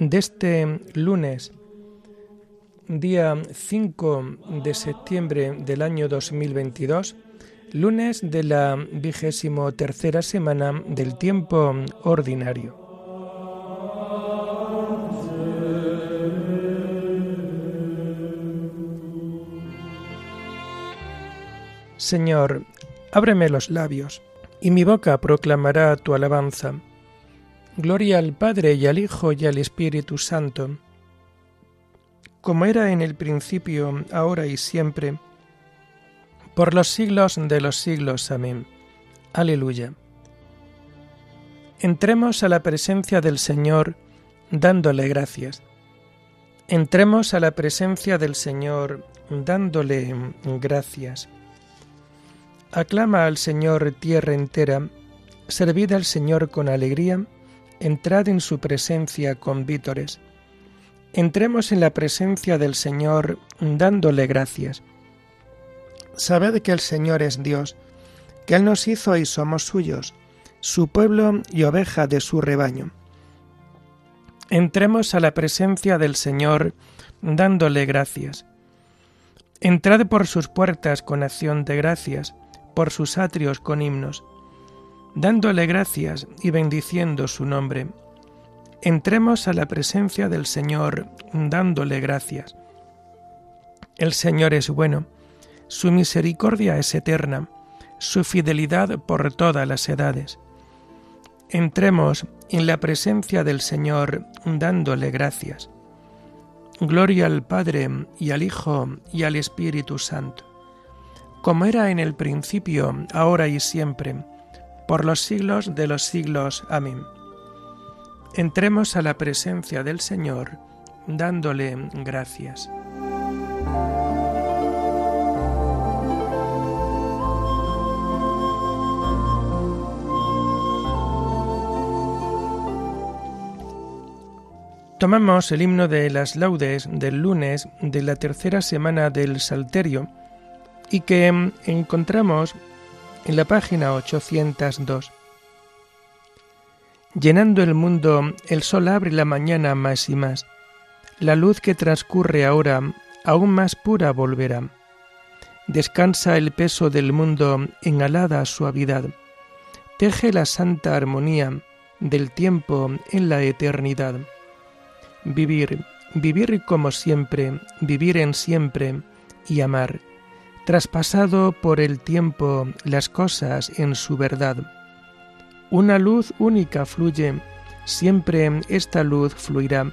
de este lunes, día 5 de septiembre del año 2022, lunes de la vigésimo tercera semana del tiempo ordinario. Señor, ábreme los labios, y mi boca proclamará tu alabanza. Gloria al Padre y al Hijo y al Espíritu Santo, como era en el principio, ahora y siempre, por los siglos de los siglos. Amén. Aleluya. Entremos a la presencia del Señor dándole gracias. Entremos a la presencia del Señor dándole gracias. Aclama al Señor tierra entera, servid al Señor con alegría, entrad en su presencia con vítores. Entremos en la presencia del Señor dándole gracias. Sabed que el Señor es Dios, que Él nos hizo y somos suyos, su pueblo y oveja de su rebaño. Entremos a la presencia del Señor dándole gracias. Entrad por sus puertas con acción de gracias, por sus atrios con himnos dándole gracias y bendiciendo su nombre. Entremos a la presencia del Señor dándole gracias. El Señor es bueno, su misericordia es eterna, su fidelidad por todas las edades. Entremos en la presencia del Señor dándole gracias. Gloria al Padre y al Hijo y al Espíritu Santo, como era en el principio, ahora y siempre, por los siglos de los siglos. Amén. Entremos a la presencia del Señor dándole gracias. Tomamos el himno de las laudes del lunes de la tercera semana del Salterio y que encontramos en la página 802. Llenando el mundo, el sol abre la mañana más y más. La luz que transcurre ahora, aún más pura volverá. Descansa el peso del mundo en alada suavidad. Teje la santa armonía del tiempo en la eternidad. Vivir, vivir como siempre, vivir en siempre y amar traspasado por el tiempo las cosas en su verdad. Una luz única fluye, siempre esta luz fluirá,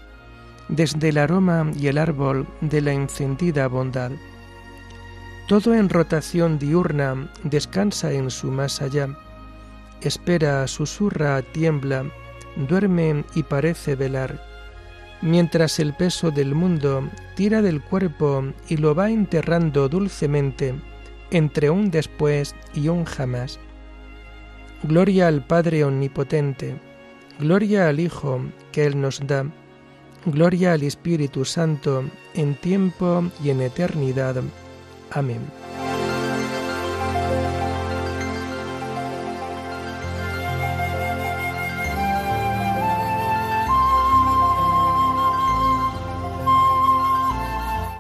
desde el aroma y el árbol de la encendida bondad. Todo en rotación diurna descansa en su más allá, espera, susurra, tiembla, duerme y parece velar mientras el peso del mundo tira del cuerpo y lo va enterrando dulcemente entre un después y un jamás. Gloria al Padre Omnipotente, gloria al Hijo que Él nos da, gloria al Espíritu Santo en tiempo y en eternidad. Amén.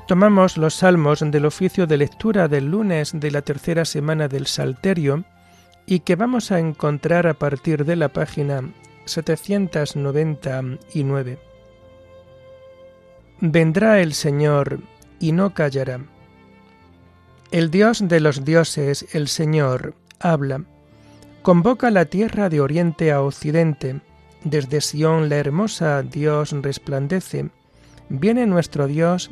Tomamos los salmos del oficio de lectura del lunes de la tercera semana del Salterio y que vamos a encontrar a partir de la página 799. Vendrá el Señor y no callará. El Dios de los dioses, el Señor, habla. Convoca la tierra de oriente a occidente. Desde Sión la hermosa Dios resplandece. Viene nuestro Dios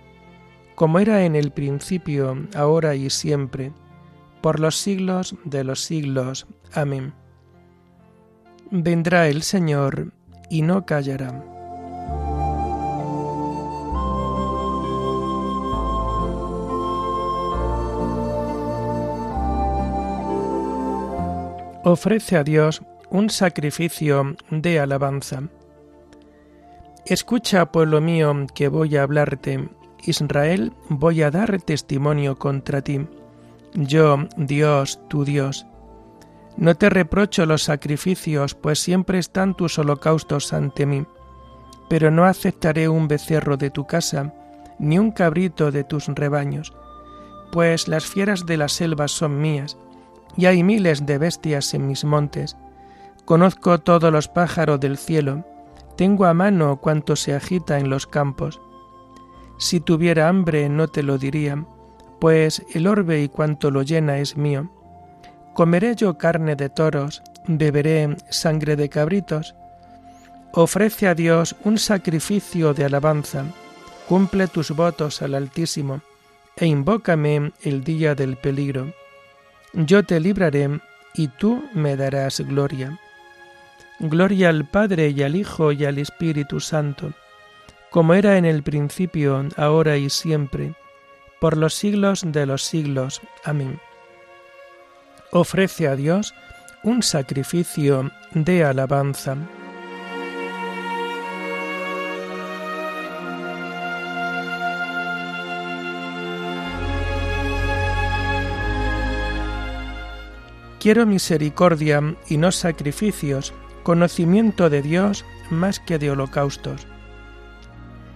como era en el principio, ahora y siempre, por los siglos de los siglos. Amén. Vendrá el Señor y no callará. Ofrece a Dios un sacrificio de alabanza. Escucha, pueblo mío, que voy a hablarte. Israel, voy a dar testimonio contra ti. Yo, Dios, tu Dios, no te reprocho los sacrificios, pues siempre están tus holocaustos ante mí. Pero no aceptaré un becerro de tu casa, ni un cabrito de tus rebaños, pues las fieras de las selvas son mías, y hay miles de bestias en mis montes. Conozco todos los pájaros del cielo, tengo a mano cuanto se agita en los campos. Si tuviera hambre no te lo diría, pues el orbe y cuanto lo llena es mío. ¿Comeré yo carne de toros? ¿Beberé sangre de cabritos? Ofrece a Dios un sacrificio de alabanza, cumple tus votos al Altísimo, e invócame el día del peligro. Yo te libraré, y tú me darás gloria. Gloria al Padre y al Hijo y al Espíritu Santo, como era en el principio, ahora y siempre, por los siglos de los siglos. Amén ofrece a Dios un sacrificio de alabanza. Quiero misericordia y no sacrificios, conocimiento de Dios más que de holocaustos.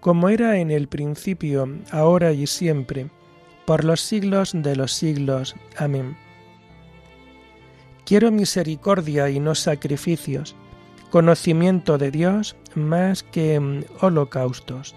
como era en el principio, ahora y siempre, por los siglos de los siglos. Amén. Quiero misericordia y no sacrificios, conocimiento de Dios más que mm, holocaustos.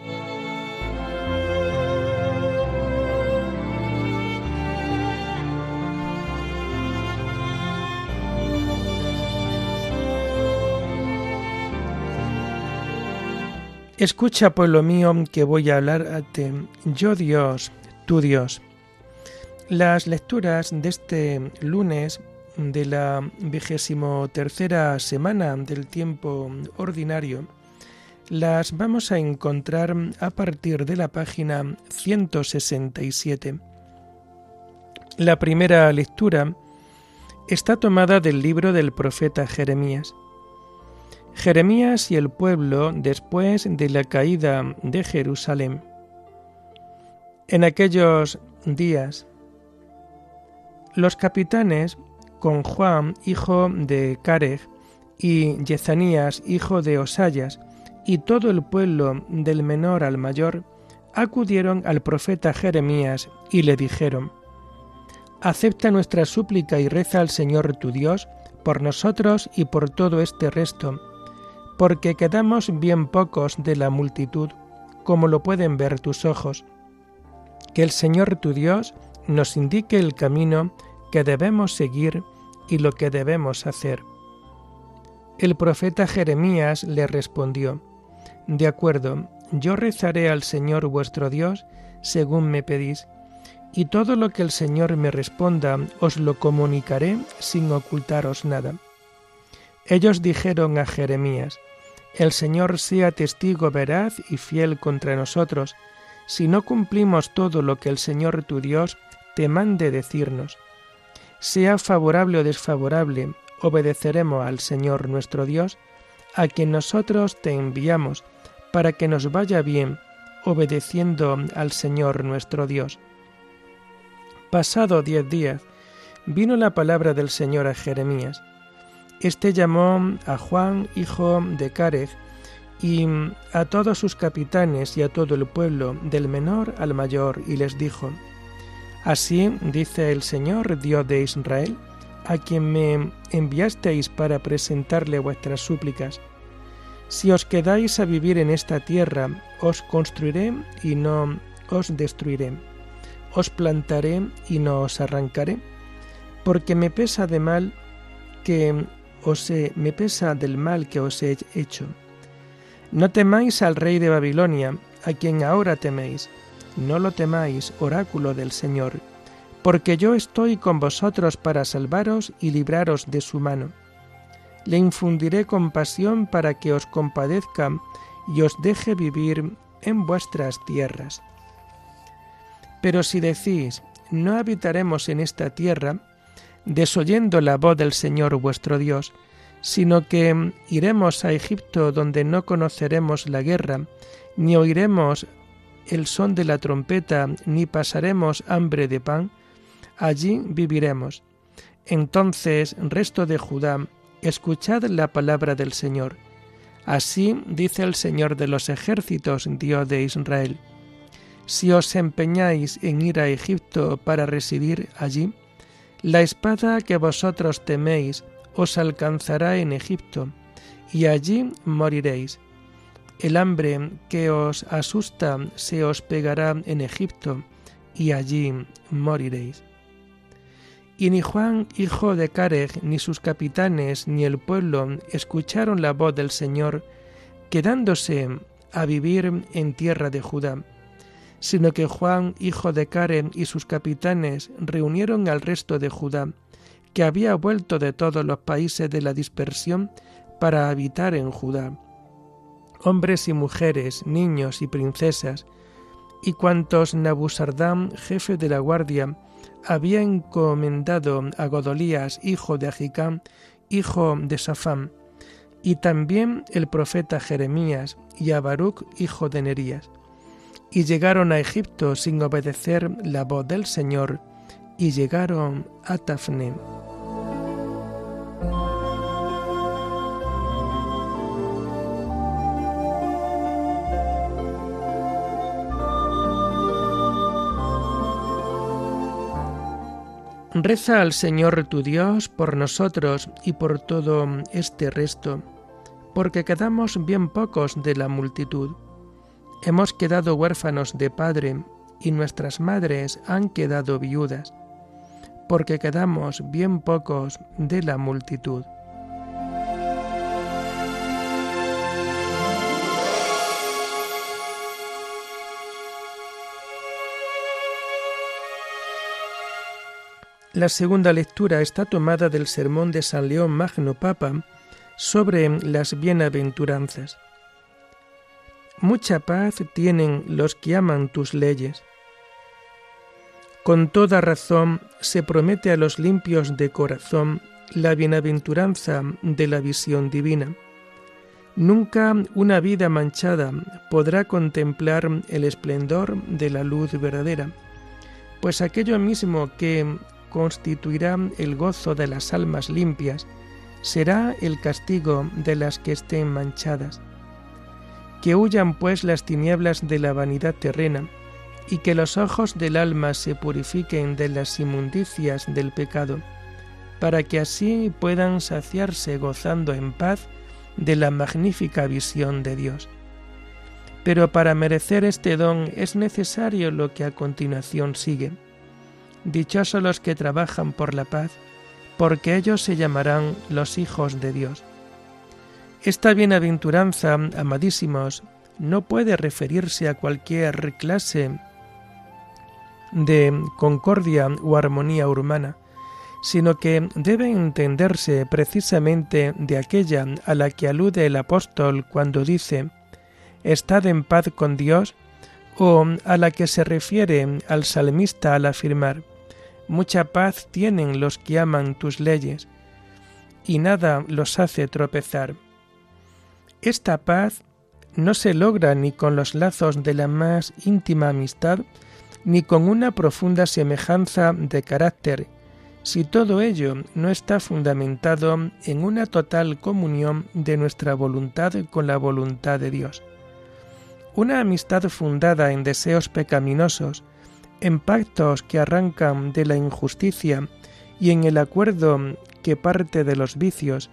Escucha, pueblo mío, que voy a hablarte. Yo Dios, tu Dios. Las lecturas de este lunes de la vigésimo tercera semana del tiempo ordinario las vamos a encontrar a partir de la página 167. La primera lectura está tomada del libro del profeta Jeremías. Jeremías y el pueblo después de la caída de Jerusalén. En aquellos días, los capitanes, con Juan, hijo de Careg, y Yezanías, hijo de Osayas, y todo el pueblo del menor al mayor, acudieron al profeta Jeremías y le dijeron, Acepta nuestra súplica y reza al Señor tu Dios por nosotros y por todo este resto, porque quedamos bien pocos de la multitud, como lo pueden ver tus ojos que el Señor tu Dios nos indique el camino que debemos seguir y lo que debemos hacer. El profeta Jeremías le respondió, De acuerdo, yo rezaré al Señor vuestro Dios según me pedís, y todo lo que el Señor me responda os lo comunicaré sin ocultaros nada. Ellos dijeron a Jeremías, El Señor sea testigo veraz y fiel contra nosotros, si no cumplimos todo lo que el Señor tu Dios te mande decirnos. Sea favorable o desfavorable, obedeceremos al Señor nuestro Dios, a quien nosotros te enviamos, para que nos vaya bien, obedeciendo al Señor nuestro Dios. Pasado diez días, vino la palabra del Señor a Jeremías. Este llamó a Juan, hijo de Carez, y a todos sus capitanes y a todo el pueblo, del menor al mayor, y les dijo, Así dice el Señor, Dios de Israel, a quien me enviasteis para presentarle vuestras súplicas. Si os quedáis a vivir en esta tierra, os construiré y no os destruiré. Os plantaré y no os arrancaré, porque me pesa de mal que os he, me pesa del mal que os he hecho. No temáis al rey de Babilonia, a quien ahora teméis. No lo temáis, oráculo del Señor, porque yo estoy con vosotros para salvaros y libraros de su mano. Le infundiré compasión para que os compadezca y os deje vivir en vuestras tierras. Pero si decís, no habitaremos en esta tierra, desoyendo la voz del Señor vuestro Dios, sino que iremos a Egipto donde no conoceremos la guerra, ni oiremos el son de la trompeta, ni pasaremos hambre de pan, allí viviremos. Entonces, resto de Judá, escuchad la palabra del Señor. Así dice el Señor de los ejércitos, Dios de Israel. Si os empeñáis en ir a Egipto para residir allí, la espada que vosotros teméis os alcanzará en Egipto, y allí moriréis. El hambre que os asusta se os pegará en Egipto, y allí moriréis. Y ni Juan, hijo de Careg, ni sus capitanes, ni el pueblo escucharon la voz del Señor, quedándose a vivir en tierra de Judá, sino que Juan, hijo de Careg, y sus capitanes reunieron al resto de Judá, que había vuelto de todos los países de la dispersión para habitar en Judá. Hombres y mujeres, niños y princesas, y cuantos Nabusardán, jefe de la guardia, había encomendado a Godolías, hijo de Agicam, hijo de Safán, y también el profeta Jeremías y a Baruch, hijo de Nerías. Y llegaron a Egipto sin obedecer la voz del Señor, y llegaron a Tafne. Reza al Señor tu Dios por nosotros y por todo este resto, porque quedamos bien pocos de la multitud. Hemos quedado huérfanos de padre y nuestras madres han quedado viudas, porque quedamos bien pocos de la multitud. La segunda lectura está tomada del sermón de San León Magno Papa sobre las bienaventuranzas. Mucha paz tienen los que aman tus leyes. Con toda razón se promete a los limpios de corazón la bienaventuranza de la visión divina. Nunca una vida manchada podrá contemplar el esplendor de la luz verdadera, pues aquello mismo que constituirá el gozo de las almas limpias, será el castigo de las que estén manchadas. Que huyan pues las tinieblas de la vanidad terrena, y que los ojos del alma se purifiquen de las inmundicias del pecado, para que así puedan saciarse gozando en paz de la magnífica visión de Dios. Pero para merecer este don es necesario lo que a continuación sigue Dichosos los que trabajan por la paz, porque ellos se llamarán los hijos de Dios. Esta bienaventuranza, amadísimos, no puede referirse a cualquier clase de concordia o armonía urbana, sino que debe entenderse precisamente de aquella a la que alude el apóstol cuando dice Estad en paz con Dios, o a la que se refiere al salmista al afirmar Mucha paz tienen los que aman tus leyes, y nada los hace tropezar. Esta paz no se logra ni con los lazos de la más íntima amistad, ni con una profunda semejanza de carácter, si todo ello no está fundamentado en una total comunión de nuestra voluntad con la voluntad de Dios. Una amistad fundada en deseos pecaminosos, en pactos que arrancan de la injusticia y en el acuerdo que parte de los vicios,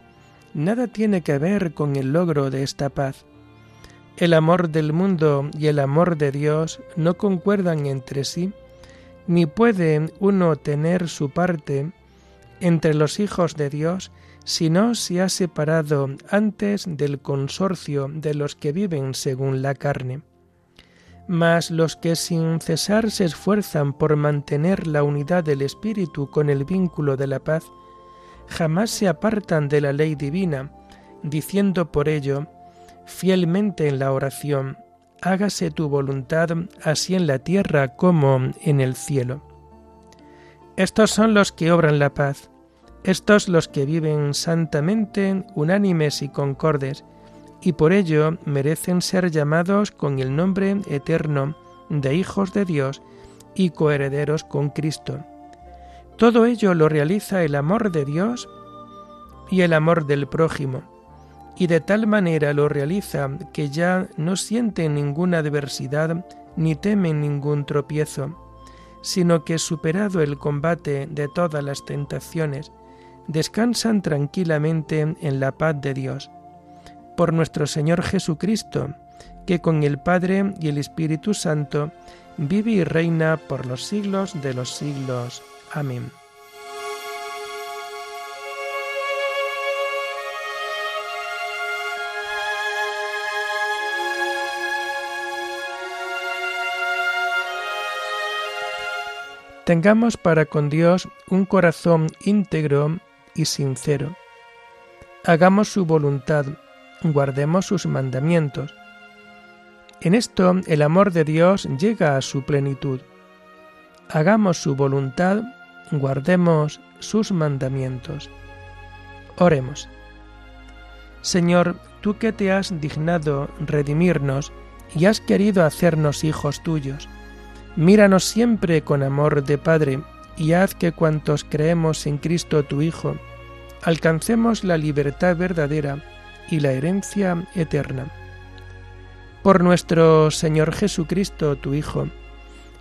nada tiene que ver con el logro de esta paz. El amor del mundo y el amor de Dios no concuerdan entre sí, ni puede uno tener su parte entre los hijos de Dios si no se ha separado antes del consorcio de los que viven según la carne. Mas los que sin cesar se esfuerzan por mantener la unidad del Espíritu con el vínculo de la paz, jamás se apartan de la ley divina, diciendo por ello, fielmente en la oración, hágase tu voluntad así en la tierra como en el cielo. Estos son los que obran la paz, estos los que viven santamente, unánimes y concordes, y por ello merecen ser llamados con el nombre eterno de hijos de Dios y coherederos con Cristo. Todo ello lo realiza el amor de Dios y el amor del prójimo, y de tal manera lo realiza que ya no sienten ninguna adversidad ni temen ningún tropiezo, sino que superado el combate de todas las tentaciones, descansan tranquilamente en la paz de Dios por nuestro Señor Jesucristo, que con el Padre y el Espíritu Santo vive y reina por los siglos de los siglos. Amén. Tengamos para con Dios un corazón íntegro y sincero. Hagamos su voluntad guardemos sus mandamientos. En esto el amor de Dios llega a su plenitud. Hagamos su voluntad, guardemos sus mandamientos. Oremos. Señor, tú que te has dignado redimirnos y has querido hacernos hijos tuyos, míranos siempre con amor de Padre y haz que cuantos creemos en Cristo tu Hijo, alcancemos la libertad verdadera y la herencia eterna. Por nuestro Señor Jesucristo, tu Hijo,